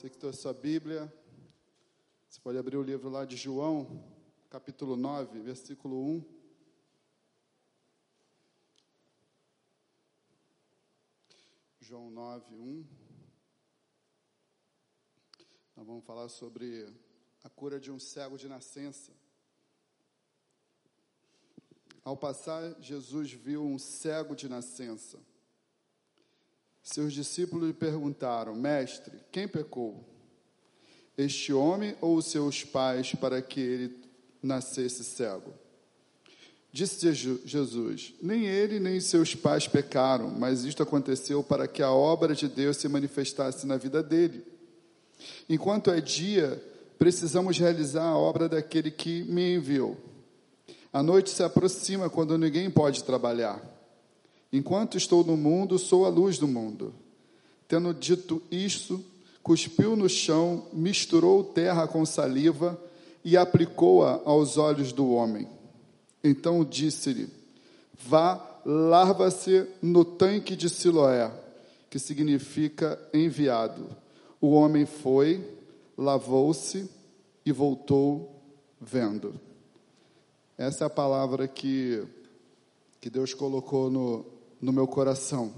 Você que trouxe sua Bíblia, você pode abrir o livro lá de João, capítulo 9, versículo 1. João 9, 1. Nós vamos falar sobre a cura de um cego de nascença. Ao passar, Jesus viu um cego de nascença. Seus discípulos lhe perguntaram: Mestre, quem pecou? Este homem ou os seus pais para que ele nascesse cego? Disse Jesus: Nem ele nem seus pais pecaram, mas isto aconteceu para que a obra de Deus se manifestasse na vida dele. Enquanto é dia, precisamos realizar a obra daquele que me enviou. A noite se aproxima quando ninguém pode trabalhar. Enquanto estou no mundo, sou a luz do mundo. Tendo dito isto, cuspiu no chão, misturou terra com saliva e aplicou-a aos olhos do homem. Então disse-lhe: Vá, larva-se no tanque de Siloé, que significa enviado. O homem foi, lavou-se e voltou vendo. Essa é a palavra que, que Deus colocou no, no meu coração.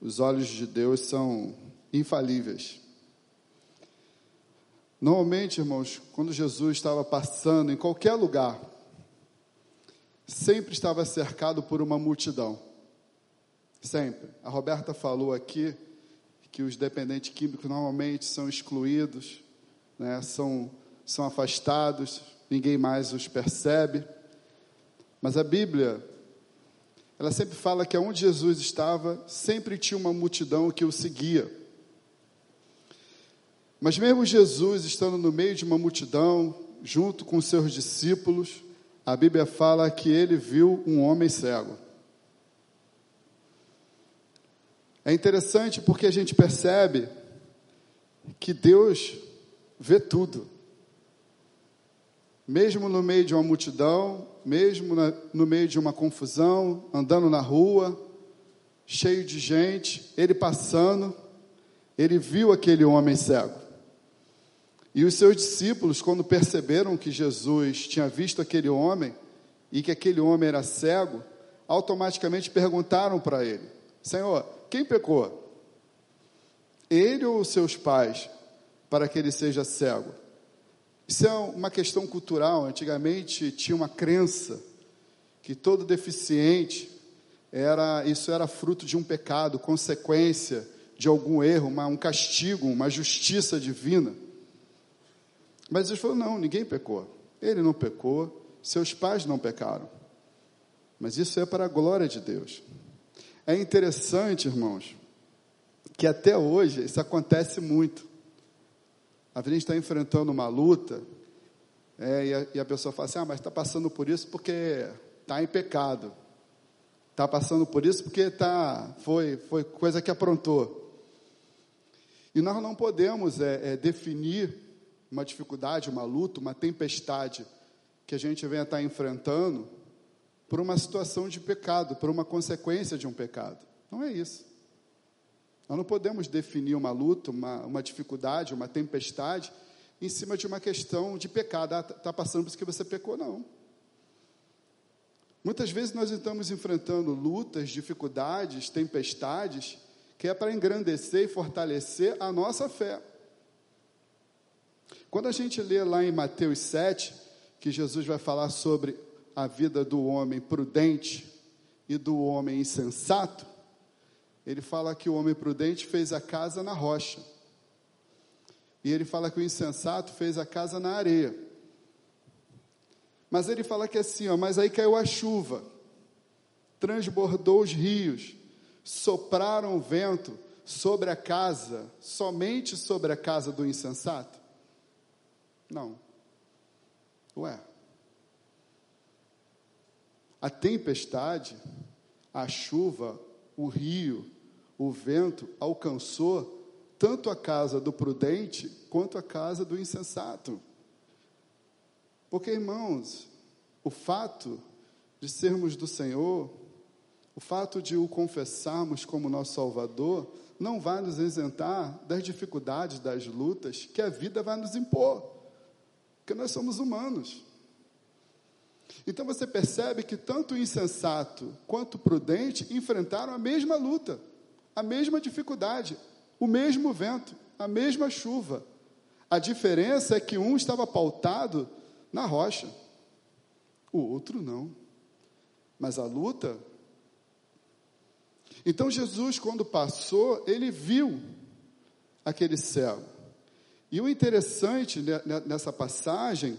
Os olhos de Deus são infalíveis. Normalmente, irmãos, quando Jesus estava passando em qualquer lugar, sempre estava cercado por uma multidão. Sempre. A Roberta falou aqui que os dependentes químicos normalmente são excluídos, né, são, são afastados, ninguém mais os percebe. Mas a Bíblia, ela sempre fala que aonde Jesus estava, sempre tinha uma multidão que o seguia. Mas mesmo Jesus estando no meio de uma multidão, junto com seus discípulos, a Bíblia fala que ele viu um homem cego. É interessante porque a gente percebe que Deus vê tudo. Mesmo no meio de uma multidão, mesmo na, no meio de uma confusão, andando na rua, cheio de gente, ele passando, ele viu aquele homem cego. E os seus discípulos, quando perceberam que Jesus tinha visto aquele homem e que aquele homem era cego, automaticamente perguntaram para ele: Senhor, quem pecou? Ele ou seus pais, para que ele seja cego? Isso é uma questão cultural. Antigamente tinha uma crença que todo deficiente era isso era fruto de um pecado, consequência de algum erro, uma, um castigo, uma justiça divina. Mas Jesus falou: não, ninguém pecou. Ele não pecou, seus pais não pecaram. Mas isso é para a glória de Deus. É interessante, irmãos, que até hoje isso acontece muito. A gente está enfrentando uma luta é, e, a, e, a, pessoa fala assim: ah, mas está passando por isso porque está em pecado. Está passando por isso porque tá, foi, foi coisa que aprontou. E nós não podemos é, é, definir uma dificuldade, uma luta, uma tempestade que a gente venha estar tá enfrentando por uma situação de pecado, por uma consequência de um pecado. Não é isso. Nós não podemos definir uma luta, uma, uma dificuldade, uma tempestade, em cima de uma questão de pecado. Está ah, tá passando por isso que você pecou, não. Muitas vezes nós estamos enfrentando lutas, dificuldades, tempestades, que é para engrandecer e fortalecer a nossa fé. Quando a gente lê lá em Mateus 7, que Jesus vai falar sobre a vida do homem prudente e do homem insensato, ele fala que o homem prudente fez a casa na rocha. E ele fala que o insensato fez a casa na areia. Mas ele fala que é assim, ó, mas aí caiu a chuva, transbordou os rios, sopraram o vento sobre a casa, somente sobre a casa do insensato? Não. Ué. A tempestade, a chuva, o rio, o vento alcançou tanto a casa do prudente quanto a casa do insensato. Porque, irmãos, o fato de sermos do Senhor, o fato de o confessarmos como nosso Salvador, não vai nos isentar das dificuldades, das lutas que a vida vai nos impor, porque nós somos humanos. Então você percebe que tanto o insensato quanto o prudente enfrentaram a mesma luta, a mesma dificuldade, o mesmo vento, a mesma chuva. A diferença é que um estava pautado na rocha, o outro não. Mas a luta. Então Jesus, quando passou, ele viu aquele céu. E o interessante nessa passagem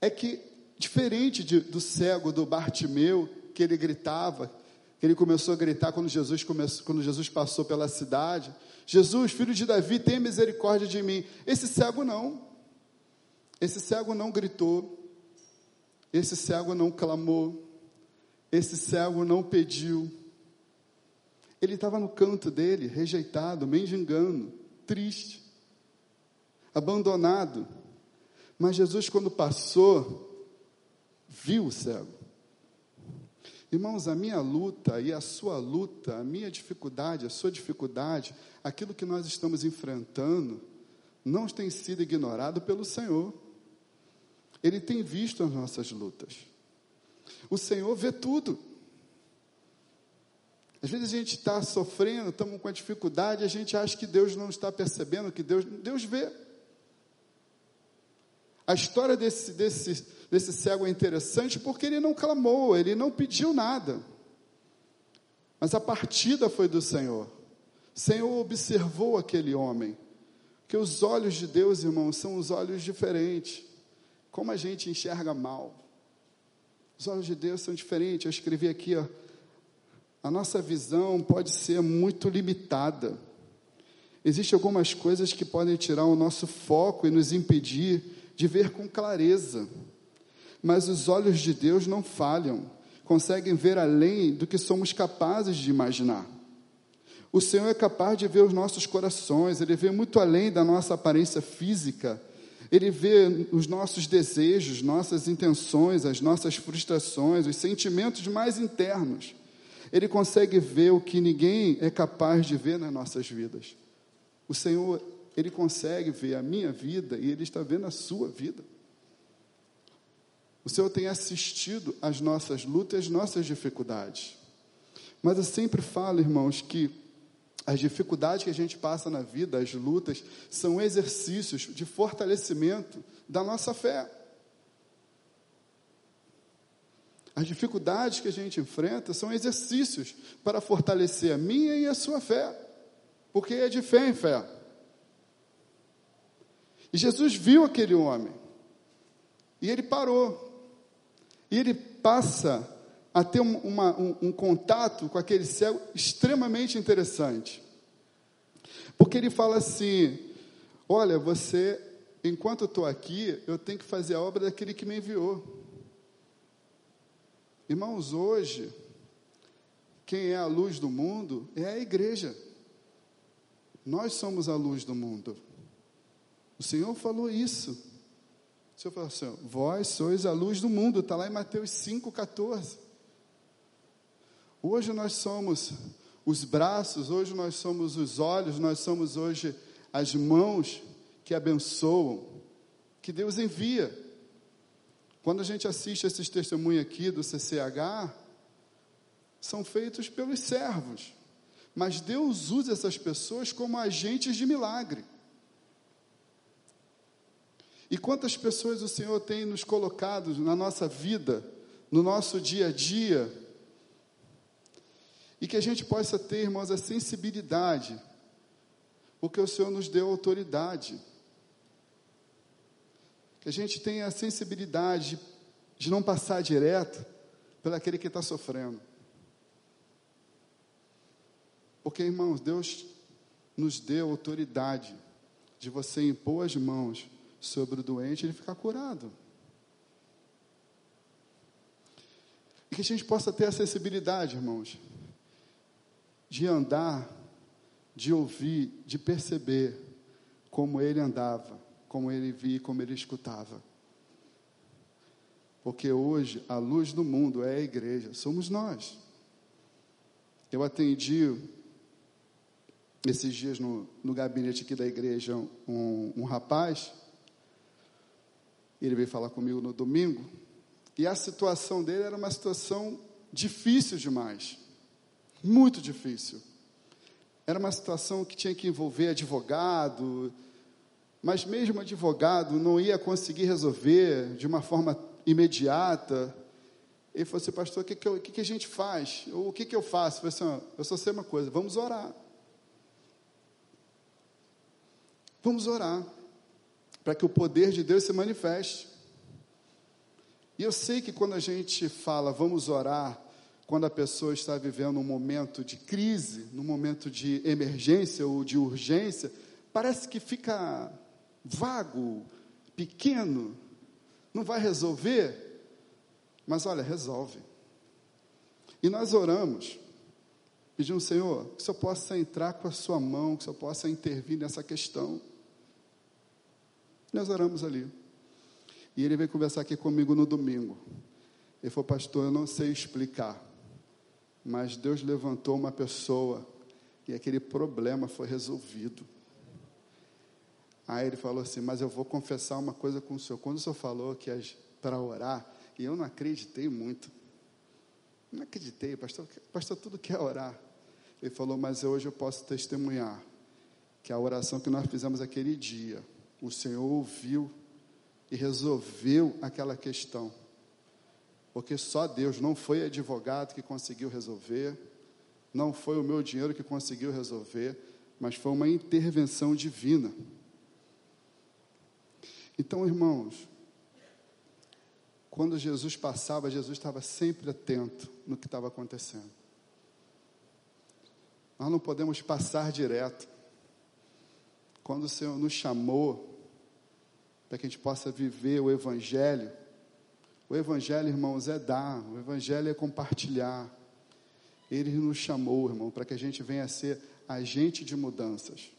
é que, diferente de, do cego do Bartimeu, que ele gritava, que ele começou a gritar quando Jesus, começou, quando Jesus passou pela cidade: Jesus, filho de Davi, tenha misericórdia de mim. Esse cego não. Esse cego não gritou. Esse cego não clamou. Esse cego não pediu. Ele estava no canto dele, rejeitado, mendigando, triste, abandonado. Mas Jesus, quando passou, viu o cego. Irmãos, a minha luta e a sua luta, a minha dificuldade, a sua dificuldade, aquilo que nós estamos enfrentando, não tem sido ignorado pelo Senhor. Ele tem visto as nossas lutas. O Senhor vê tudo. Às vezes a gente está sofrendo, estamos com a dificuldade, a gente acha que Deus não está percebendo, que Deus, Deus vê. A história desse, desse, desse cego é interessante porque ele não clamou, ele não pediu nada. Mas a partida foi do Senhor. O Senhor observou aquele homem. Que os olhos de Deus, irmãos, são os olhos diferentes. Como a gente enxerga mal. Os olhos de Deus são diferentes. Eu escrevi aqui, ó, a nossa visão pode ser muito limitada. Existem algumas coisas que podem tirar o nosso foco e nos impedir de ver com clareza. Mas os olhos de Deus não falham, conseguem ver além do que somos capazes de imaginar. O Senhor é capaz de ver os nossos corações, Ele vê muito além da nossa aparência física, Ele vê os nossos desejos, nossas intenções, as nossas frustrações, os sentimentos mais internos. Ele consegue ver o que ninguém é capaz de ver nas nossas vidas. O Senhor ele consegue ver a minha vida e Ele está vendo a sua vida. O Senhor tem assistido às nossas lutas, às nossas dificuldades. Mas eu sempre falo, irmãos, que as dificuldades que a gente passa na vida, as lutas, são exercícios de fortalecimento da nossa fé. As dificuldades que a gente enfrenta são exercícios para fortalecer a minha e a sua fé, porque é de fé em fé. E Jesus viu aquele homem. E ele parou. E ele passa a ter um, uma, um, um contato com aquele céu extremamente interessante. Porque ele fala assim: Olha, você, enquanto eu estou aqui, eu tenho que fazer a obra daquele que me enviou. Irmãos, hoje, quem é a luz do mundo é a igreja. Nós somos a luz do mundo. O Senhor falou isso. O Senhor falou assim: Vós sois a luz do mundo, está lá em Mateus 5,14. Hoje nós somos os braços, hoje nós somos os olhos, nós somos hoje as mãos que abençoam, que Deus envia. Quando a gente assiste esses testemunhos aqui do CCH, são feitos pelos servos, mas Deus usa essas pessoas como agentes de milagre. E quantas pessoas o Senhor tem nos colocado na nossa vida, no nosso dia a dia, e que a gente possa ter, irmãos, a sensibilidade, porque o Senhor nos deu autoridade. Que a gente tenha a sensibilidade de, não passar direto pelaquele que está sofrendo. Porque, irmãos, Deus nos deu autoridade de você impor as mãos sobre o doente ele ficar curado. E que a gente possa ter acessibilidade, irmãos, de andar, de ouvir, de perceber como ele andava, como ele via, como ele escutava. Porque hoje a luz do mundo é a igreja, somos nós. Eu atendi esses dias no, no gabinete aqui da igreja um, um rapaz, ele veio falar comigo no domingo, e a situação dele era uma situação difícil demais, muito difícil. Era uma situação que tinha que envolver advogado, mas mesmo advogado não ia conseguir resolver de uma forma imediata. Ele falou assim, pastor, o que, que, eu, que, que a gente faz? o que, que eu faço? Eu falei assim, eu só sei uma coisa, vamos orar. Vamos orar para que o poder de Deus se manifeste. E eu sei que quando a gente fala vamos orar, quando a pessoa está vivendo um momento de crise, num momento de emergência ou de urgência, parece que fica vago, pequeno, não vai resolver. Mas olha, resolve. E nós oramos, pedindo, Senhor, que o Senhor possa entrar com a sua mão, que o Senhor possa intervir nessa questão. Nós oramos ali. E ele veio conversar aqui comigo no domingo. Ele falou, pastor, eu não sei explicar, mas Deus levantou uma pessoa e aquele problema foi resolvido. Aí ele falou assim: Mas eu vou confessar uma coisa com o senhor. Quando o senhor falou que é para orar, e eu não acreditei muito. Não acreditei, pastor, pastor, tudo quer orar. Ele falou: Mas hoje eu posso testemunhar que a oração que nós fizemos aquele dia, o Senhor ouviu e resolveu aquela questão. Porque só Deus, não foi advogado que conseguiu resolver, não foi o meu dinheiro que conseguiu resolver, mas foi uma intervenção divina. Então, irmãos, quando Jesus passava, Jesus estava sempre atento no que estava acontecendo. Nós não podemos passar direto. Quando o Senhor nos chamou para que a gente possa viver o Evangelho. O Evangelho, irmãos, é dar, o Evangelho é compartilhar. Ele nos chamou, irmão, para que a gente venha a ser agente de mudanças,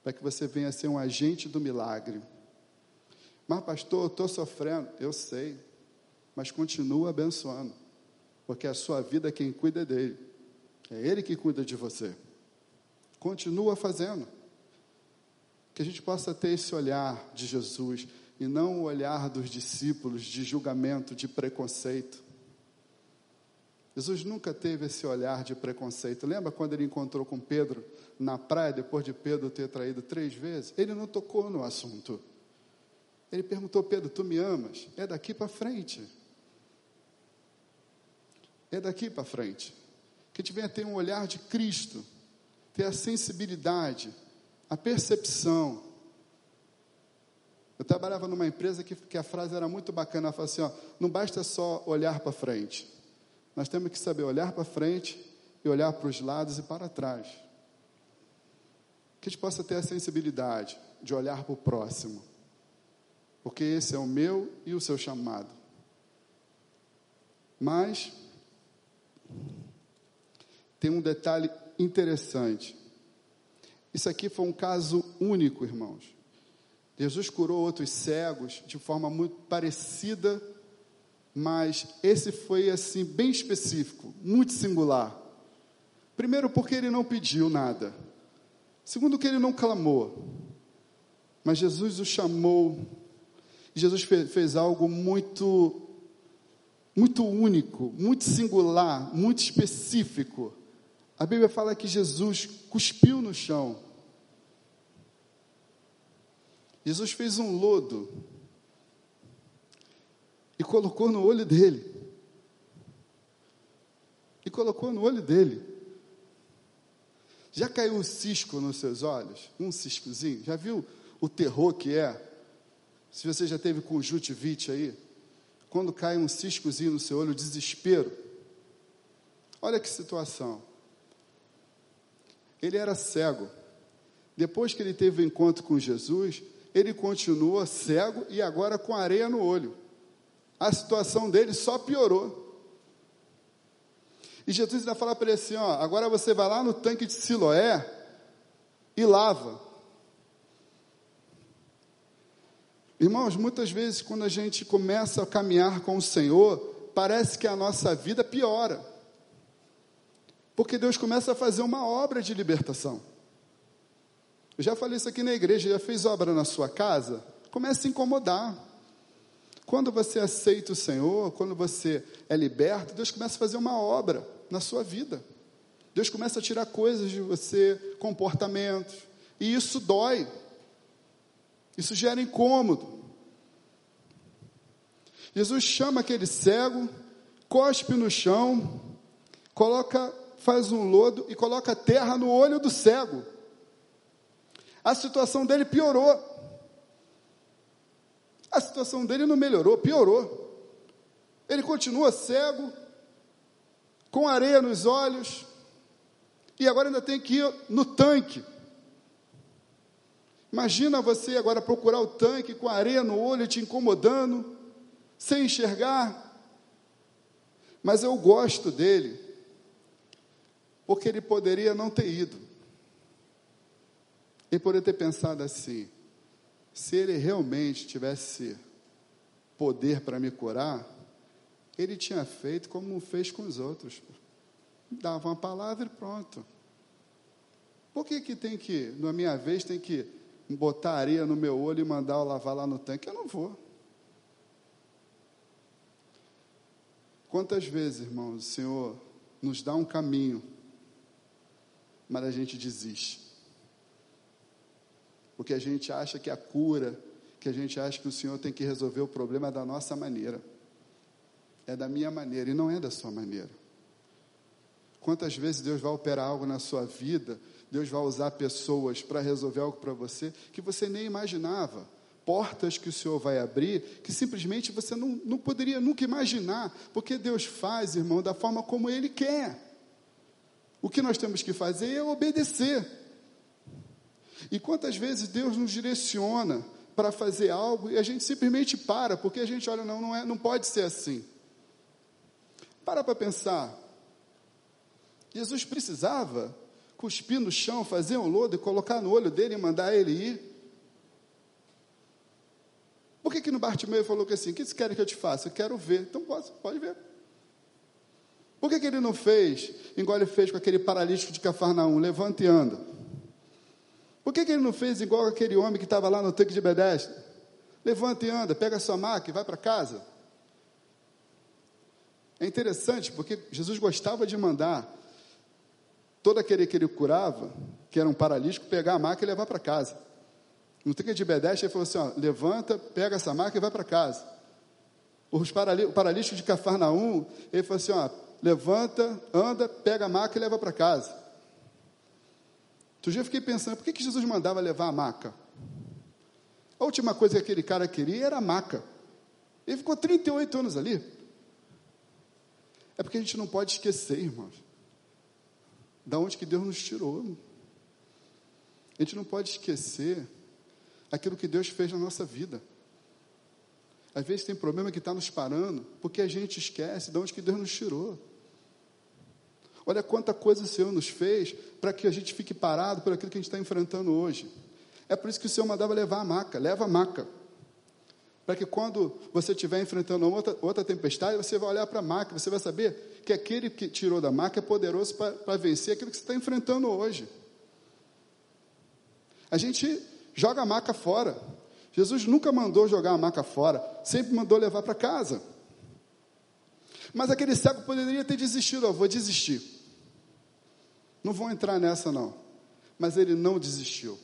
para que você venha a ser um agente do milagre. Mas, pastor, eu estou sofrendo. Eu sei, mas continua abençoando, porque a sua vida quem cuida é dele, é ele que cuida de você. Continua fazendo que a gente possa ter esse olhar de Jesus e não o olhar dos discípulos de julgamento, de preconceito. Jesus nunca teve esse olhar de preconceito. Lembra quando ele encontrou com Pedro na praia, depois de Pedro ter traído três vezes? Ele não tocou no assunto. Ele perguntou: Pedro, tu me amas? É daqui para frente. É daqui para frente. Que a gente venha ter um olhar de Cristo, ter a sensibilidade a percepção. Eu trabalhava numa empresa que, que a frase era muito bacana, ela falava assim, ó, não basta só olhar para frente. Nós temos que saber olhar para frente e olhar para os lados e para trás. Que a gente possa ter a sensibilidade de olhar para o próximo. Porque esse é o meu e o seu chamado. Mas tem um detalhe interessante. Isso aqui foi um caso único, irmãos. Jesus curou outros cegos de forma muito parecida, mas esse foi assim bem específico, muito singular. Primeiro, porque ele não pediu nada. Segundo, que ele não clamou. Mas Jesus o chamou. Jesus fez, algo muito muito único, muito singular, muito específico. A Bíblia fala que Jesus cuspiu no chão. Jesus fez um lodo e colocou no olho dele. E colocou no olho dele. Já caiu um cisco nos seus olhos? Um ciscozinho? Já viu o terror que é? Se você já teve conjuntivite aí, quando cai um ciscozinho no seu olho, desespero. Olha que situação. Ele era cego. Depois que ele teve o um encontro com Jesus, ele continua cego e agora com areia no olho. A situação dele só piorou. E Jesus ainda fala para ele assim: ó, agora você vai lá no tanque de Siloé e lava. Irmãos, muitas vezes quando a gente começa a caminhar com o Senhor, parece que a nossa vida piora. Porque Deus começa a fazer uma obra de libertação. Eu já falei isso aqui na igreja, já fez obra na sua casa? Começa a incomodar. Quando você aceita o Senhor, quando você é liberto, Deus começa a fazer uma obra na sua vida. Deus começa a tirar coisas de você, comportamentos, e isso dói. Isso gera incômodo. Jesus chama aquele cego, cospe no chão, coloca, faz um lodo e coloca terra no olho do cego a situação dele piorou. A situação dele não melhorou, piorou. Ele continua cego, com areia nos olhos, e agora ainda tem que ir no tanque. Imagina você agora procurar o tanque com areia no olho te incomodando, sem enxergar. Mas eu gosto dele, porque ele poderia não ter ido. Ele poderia ter pensado assim: se ele realmente tivesse poder para me curar, ele tinha feito como fez com os outros. Dava uma palavra e pronto. Por que, que tem que, na minha vez, tem que botar areia no meu olho e mandar eu lavar lá no tanque? Eu não vou. Quantas vezes, irmãos, o Senhor nos dá um caminho, mas a gente desiste porque a gente acha que a cura, que a gente acha que o Senhor tem que resolver o problema da nossa maneira. É da minha maneira e não é da sua maneira. Quantas vezes Deus vai operar algo na sua vida, Deus vai usar pessoas para resolver algo para você que você nem imaginava. Portas que o Senhor vai abrir, que simplesmente você não, não poderia nunca imaginar, porque Deus faz, irmão, da forma como Ele quer. O que nós temos que fazer é obedecer. E quantas vezes Deus nos direciona para fazer algo e a gente simplesmente para, porque a gente olha, não, não, é, não pode ser assim. Para para pensar. Jesus precisava cuspir no chão, fazer um lodo e colocar no olho dele e mandar ele ir? Por que, que no Bartimeu falou que assim, o que você quer que eu te faça? Eu quero ver. Então pode, pode ver. Por que, que ele não fez, igual ele fez com aquele paralítico de Cafarnaum, levanta e anda? Por que, que ele não fez igual aquele homem que estava lá no tanque de Bedestre? Levanta e anda, pega sua maca e vai para casa. É interessante porque Jesus gostava de mandar todo aquele que ele curava, que era um paralítico, pegar a maca e levar para casa. No tanque de Bedestre ele falou assim: ó, levanta, pega essa maca e vai para casa. Os paralíticos de Cafarnaum, ele falou assim: ó, levanta, anda, pega a maca e leva para casa. Outro dia eu fiquei pensando, por que, que Jesus mandava levar a maca? A última coisa que aquele cara queria era a maca. Ele ficou 38 anos ali. É porque a gente não pode esquecer, irmãos, da onde que Deus nos tirou. A gente não pode esquecer aquilo que Deus fez na nossa vida. Às vezes tem problema que está nos parando, porque a gente esquece de onde que Deus nos tirou. Olha quanta coisa o Senhor nos fez para que a gente fique parado por aquilo que a gente está enfrentando hoje. É por isso que o Senhor mandava levar a maca, leva a maca. Para que quando você estiver enfrentando outra, outra tempestade, você vai olhar para a maca, você vai saber que aquele que tirou da maca é poderoso para vencer aquilo que você está enfrentando hoje. A gente joga a maca fora. Jesus nunca mandou jogar a maca fora, sempre mandou levar para casa. Mas aquele cego poderia ter desistido, eu vou desistir. Não vou entrar nessa, não. Mas ele não desistiu.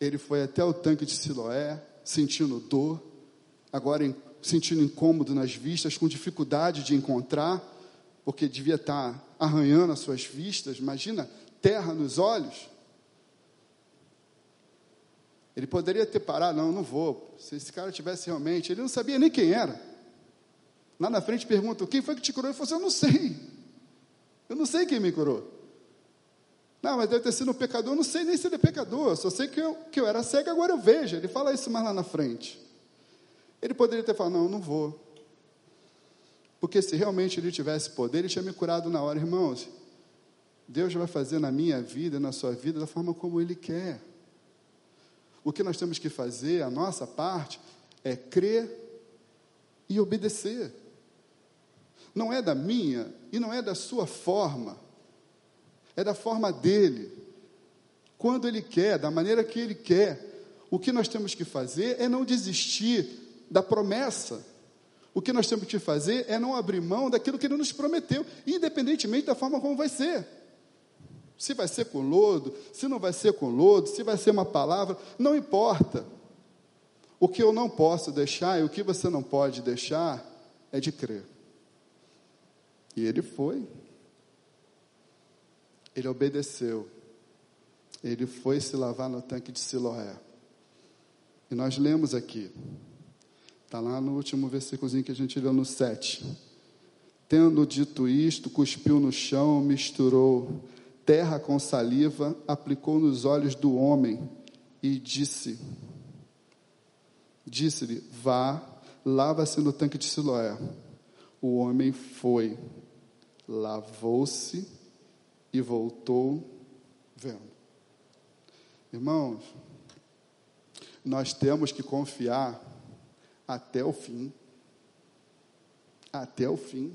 Ele foi até o tanque de Siloé, sentindo dor, agora sentindo incômodo nas vistas, com dificuldade de encontrar, porque devia estar arranhando as suas vistas. Imagina, terra nos olhos. Ele poderia ter parado, não, não vou. Se esse cara tivesse realmente, ele não sabia nem quem era. Lá na frente pergunta: quem foi que te curou? Ele falou assim: eu não sei. Eu não sei quem me curou. Não, mas deve ter sido um pecador. Eu não sei nem se ele é pecador. Só sei que eu, que eu era cego, agora eu vejo. Ele fala isso mais lá na frente. Ele poderia ter falado: Não, eu não vou. Porque se realmente ele tivesse poder, ele tinha me curado na hora. Irmãos, Deus vai fazer na minha vida, na sua vida, da forma como Ele quer. O que nós temos que fazer, a nossa parte, é crer e obedecer. Não é da minha e não é da sua forma, é da forma dele, quando ele quer, da maneira que ele quer. O que nós temos que fazer é não desistir da promessa. O que nós temos que fazer é não abrir mão daquilo que ele nos prometeu, independentemente da forma como vai ser. Se vai ser com lodo, se não vai ser com lodo, se vai ser uma palavra, não importa. O que eu não posso deixar e o que você não pode deixar é de crer. E ele foi. Ele obedeceu. Ele foi se lavar no tanque de Siloé. E nós lemos aqui. Está lá no último versículozinho que a gente leu no 7. Tendo dito isto, cuspiu no chão, misturou terra com saliva, aplicou nos olhos do homem e disse: Disse-lhe: Vá, lava-se no tanque de Siloé. O homem foi, lavou-se e voltou vendo. Irmãos, nós temos que confiar até o fim. Até o fim.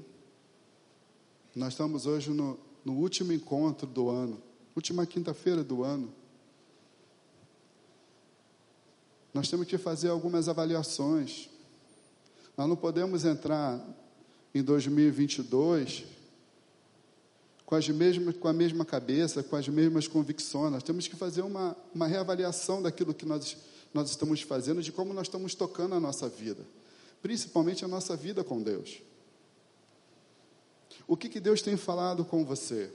Nós estamos hoje no, no último encontro do ano, última quinta-feira do ano. Nós temos que fazer algumas avaliações. Nós não podemos entrar em 2022 com, as mesmas, com a mesma cabeça, com as mesmas convicções. Nós temos que fazer uma, uma reavaliação daquilo que nós, nós estamos fazendo, de como nós estamos tocando a nossa vida, principalmente a nossa vida com Deus. O que, que Deus tem falado com você?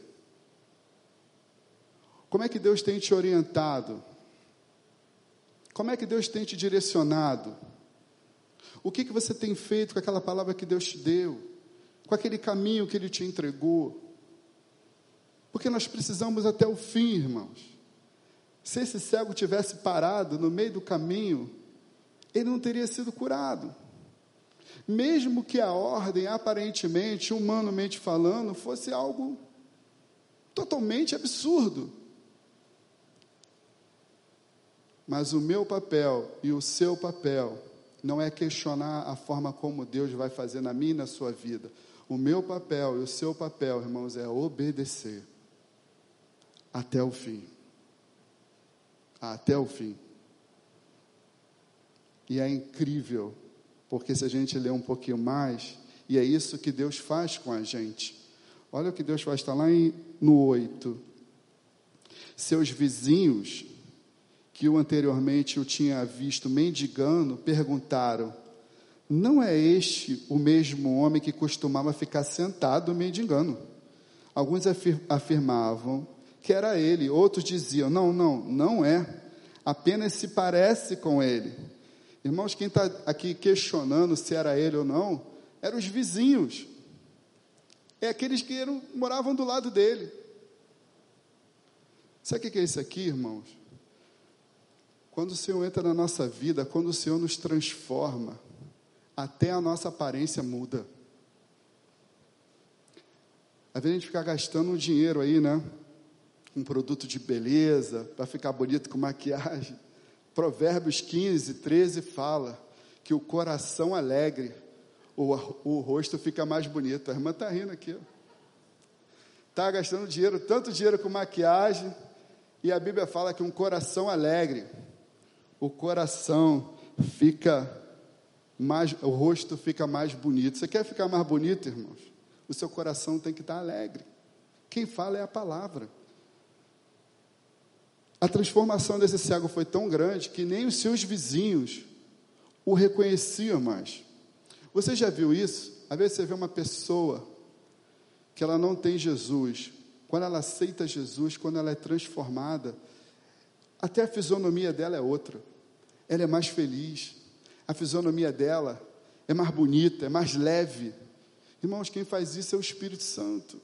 Como é que Deus tem te orientado? Como é que Deus tem te direcionado? O que, que você tem feito com aquela palavra que Deus te deu? Com aquele caminho que Ele te entregou? Porque nós precisamos até o fim, irmãos. Se esse cego tivesse parado no meio do caminho, ele não teria sido curado. Mesmo que a ordem, aparentemente, humanamente falando, fosse algo totalmente absurdo. Mas o meu papel e o seu papel não é questionar a forma como Deus vai fazer na minha e na sua vida. O meu papel e o seu papel, irmãos, é obedecer até o fim. Até o fim. E é incrível porque se a gente ler um pouquinho mais, e é isso que Deus faz com a gente. Olha o que Deus faz, está lá em, no 8. Seus vizinhos, que o anteriormente o tinha visto mendigando, perguntaram: Não é este o mesmo homem que costumava ficar sentado mendigando? Alguns afir afirmavam que era ele, outros diziam: Não, não, não é, apenas se parece com ele. Irmãos, quem está aqui questionando se era ele ou não, eram os vizinhos. É aqueles que eram, moravam do lado dele. Sabe o que é isso aqui, irmãos? Quando o Senhor entra na nossa vida, quando o Senhor nos transforma, até a nossa aparência muda. Às vezes a gente fica gastando um dinheiro aí, né? Um produto de beleza, para ficar bonito com maquiagem. Provérbios 15, 13 fala que o coração alegre, o, o rosto fica mais bonito. A irmã está rindo aqui. Está gastando dinheiro, tanto dinheiro com maquiagem, e a Bíblia fala que um coração alegre, o coração fica mais, o rosto fica mais bonito. Você quer ficar mais bonito, irmãos? O seu coração tem que estar alegre. Quem fala é a palavra. A transformação desse cego foi tão grande que nem os seus vizinhos o reconheciam mais. Você já viu isso? Às vezes você vê uma pessoa que ela não tem Jesus. Quando ela aceita Jesus, quando ela é transformada, até a fisionomia dela é outra. Ela é mais feliz. A fisionomia dela é mais bonita, é mais leve. Irmãos, quem faz isso é o Espírito Santo.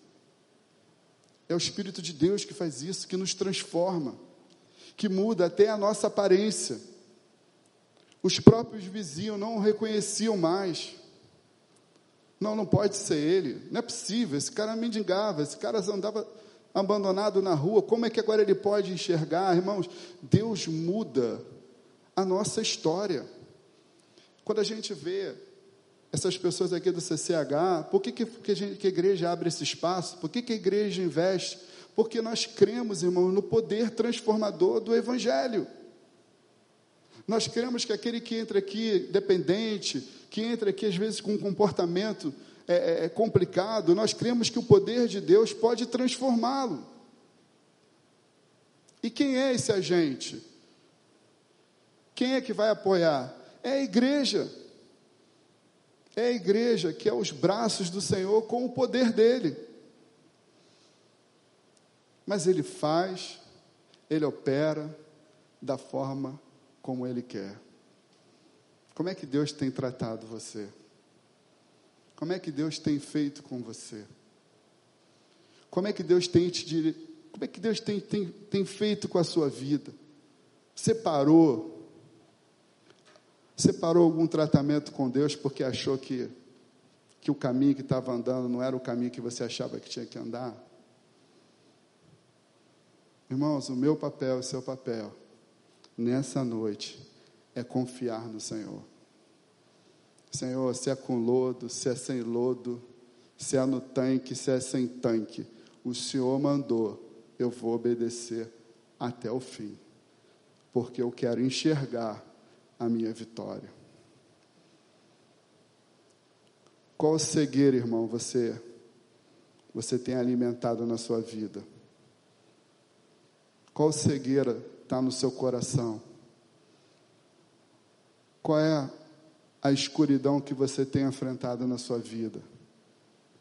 É o Espírito de Deus que faz isso, que nos transforma que muda até a nossa aparência. Os próprios vizinhos não o reconheciam mais. Não, não pode ser ele. Não é possível. Esse cara mendigava, esse cara andava abandonado na rua. Como é que agora ele pode enxergar, irmãos? Deus muda a nossa história. Quando a gente vê essas pessoas aqui do CCH, por que, que, que, a, gente, que a igreja abre esse espaço? Por que, que a igreja investe? Porque nós cremos, irmão, no poder transformador do Evangelho. Nós cremos que aquele que entra aqui dependente, que entra aqui às vezes com um comportamento é, é, é complicado, nós cremos que o poder de Deus pode transformá-lo. E quem é esse agente? Quem é que vai apoiar? É a igreja. É a igreja que é os braços do Senhor com o poder dele. Mas ele faz, ele opera da forma como ele quer. Como é que Deus tem tratado você? Como é que Deus tem feito com você? Como é que Deus tem te como é que Deus tem, tem, tem feito com a sua vida? Você parou? Você parou algum tratamento com Deus porque achou que, que o caminho que estava andando não era o caminho que você achava que tinha que andar? Irmãos, o meu papel e o seu papel nessa noite é confiar no Senhor. Senhor, se é com lodo, se é sem lodo, se é no tanque, se é sem tanque, o Senhor mandou eu vou obedecer até o fim, porque eu quero enxergar a minha vitória. Qual cegueira, irmão, você você tem alimentado na sua vida? Qual cegueira está no seu coração? Qual é a escuridão que você tem enfrentado na sua vida?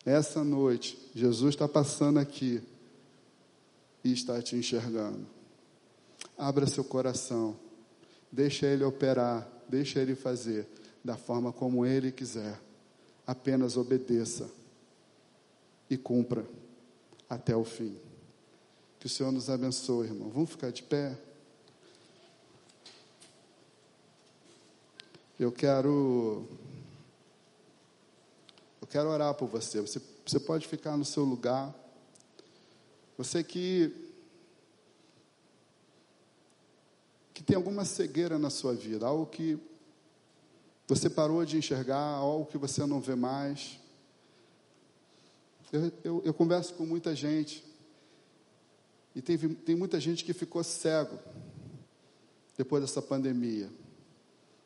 Essa noite, Jesus está passando aqui e está te enxergando. Abra seu coração, deixa Ele operar, deixa Ele fazer da forma como Ele quiser. Apenas obedeça e cumpra até o fim. Que o Senhor nos abençoe, irmão. Vamos ficar de pé? Eu quero. Eu quero orar por você. Você, você pode ficar no seu lugar. Você que que tem alguma cegueira na sua vida, algo que você parou de enxergar, algo que você não vê mais. Eu, eu, eu converso com muita gente e tem, tem muita gente que ficou cego depois dessa pandemia.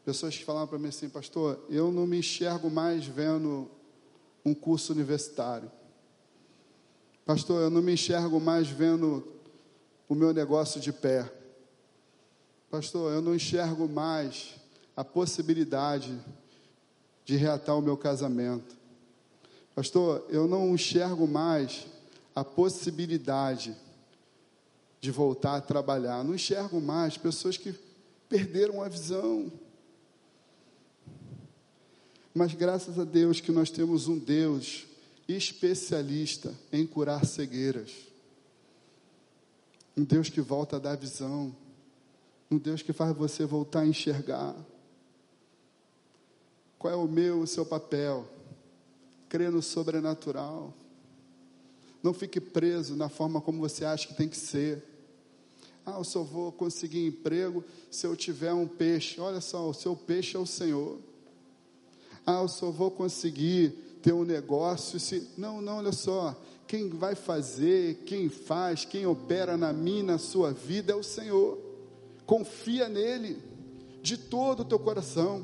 Pessoas que falaram para mim assim, pastor, eu não me enxergo mais vendo um curso universitário. Pastor, eu não me enxergo mais vendo o meu negócio de pé. Pastor, eu não enxergo mais a possibilidade de reatar o meu casamento. Pastor, eu não enxergo mais a possibilidade de voltar a trabalhar. Não enxergo mais pessoas que perderam a visão. Mas graças a Deus que nós temos um Deus especialista em curar cegueiras. Um Deus que volta a dar visão. Um Deus que faz você voltar a enxergar. Qual é o meu, o seu papel? Crer no sobrenatural. Não fique preso na forma como você acha que tem que ser. Ah, eu só vou conseguir emprego se eu tiver um peixe. Olha só, o seu peixe é o Senhor. Ah, eu só vou conseguir ter um negócio se. Não, não, olha só. Quem vai fazer, quem faz, quem opera na minha, na sua vida é o Senhor. Confia nele de todo o teu coração.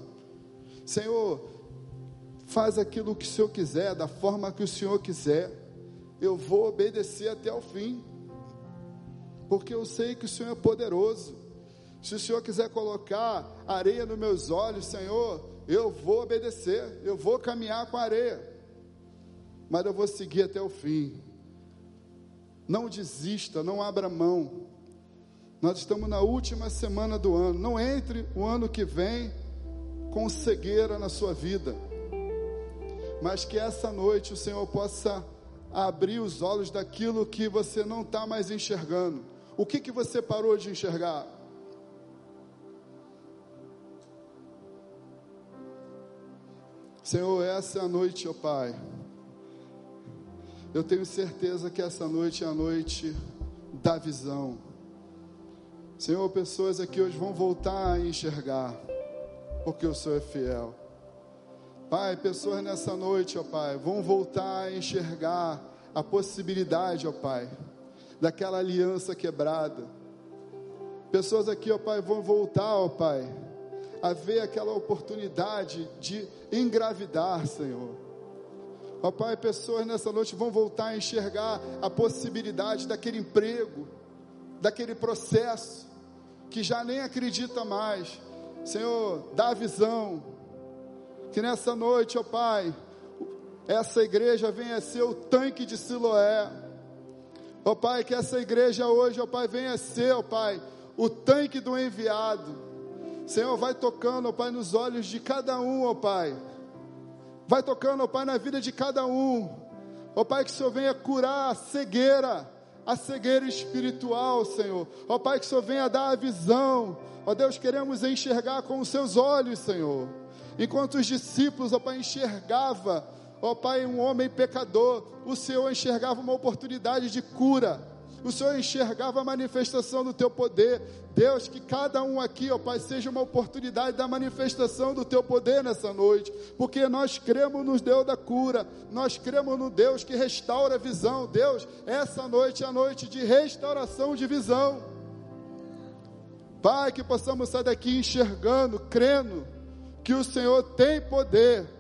Senhor, faz aquilo que o Senhor quiser, da forma que o Senhor quiser. Eu vou obedecer até o fim. Porque eu sei que o Senhor é poderoso. Se o Senhor quiser colocar areia nos meus olhos, Senhor, eu vou obedecer, eu vou caminhar com a areia, mas eu vou seguir até o fim. Não desista, não abra mão. Nós estamos na última semana do ano. Não entre o ano que vem com cegueira na sua vida. Mas que essa noite o Senhor possa abrir os olhos daquilo que você não está mais enxergando. O que, que você parou de enxergar? Senhor, essa é a noite, ó Pai. Eu tenho certeza que essa noite é a noite da visão. Senhor, pessoas aqui hoje vão voltar a enxergar, porque o Senhor é fiel. Pai, pessoas nessa noite, ó Pai, vão voltar a enxergar a possibilidade, ó Pai, daquela aliança quebrada. Pessoas aqui, ó Pai, vão voltar, ó Pai, a ver aquela oportunidade de engravidar, Senhor. Ó Pai, pessoas nessa noite vão voltar a enxergar a possibilidade daquele emprego, daquele processo, que já nem acredita mais. Senhor, dá visão, que nessa noite, ó Pai, essa igreja venha ser o tanque de Siloé. Ó Pai, que essa igreja hoje, ó Pai, venha ser, ó Pai, o tanque do enviado. Senhor, vai tocando, ó Pai, nos olhos de cada um, ó Pai. Vai tocando, ó Pai, na vida de cada um. Ó Pai, que o Senhor venha curar a cegueira, a cegueira espiritual, Senhor. Ó Pai, que o Senhor venha dar a visão. Ó Deus, queremos enxergar com os seus olhos, Senhor. Enquanto os discípulos, ó Pai, enxergava, ó Pai, um homem pecador, o Senhor enxergava uma oportunidade de cura o Senhor enxergava a manifestação do teu poder. Deus, que cada um aqui, ó Pai, seja uma oportunidade da manifestação do teu poder nessa noite, porque nós cremos no Deus da cura, nós cremos no Deus que restaura a visão. Deus, essa noite é a noite de restauração de visão. Pai, que possamos sair daqui enxergando, crendo que o Senhor tem poder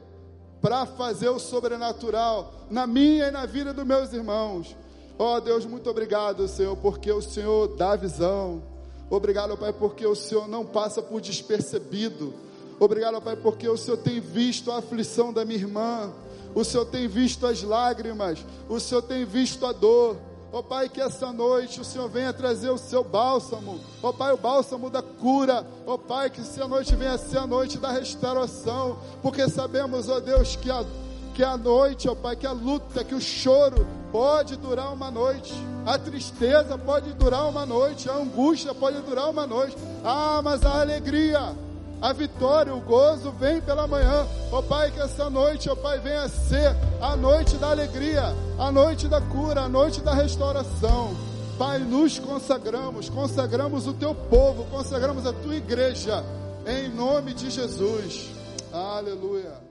para fazer o sobrenatural na minha e na vida dos meus irmãos. Ó oh, Deus, muito obrigado, Senhor, porque o Senhor dá visão. Obrigado, Pai, porque o Senhor não passa por despercebido. Obrigado, Pai, porque o Senhor tem visto a aflição da minha irmã. O Senhor tem visto as lágrimas. O Senhor tem visto a dor. Ó oh, Pai, que essa noite o Senhor venha trazer o seu bálsamo. Ó oh, Pai, o bálsamo da cura. Ó oh, Pai, que essa noite venha ser a noite da restauração. Porque sabemos, ó Deus, que a que a noite, ó Pai, que a luta, que o choro pode durar uma noite, a tristeza pode durar uma noite, a angústia pode durar uma noite, ah, mas a alegria, a vitória, o gozo vem pela manhã, ó Pai, que essa noite, ó Pai, venha ser a noite da alegria, a noite da cura, a noite da restauração. Pai, nos consagramos, consagramos o teu povo, consagramos a tua igreja, em nome de Jesus. Aleluia.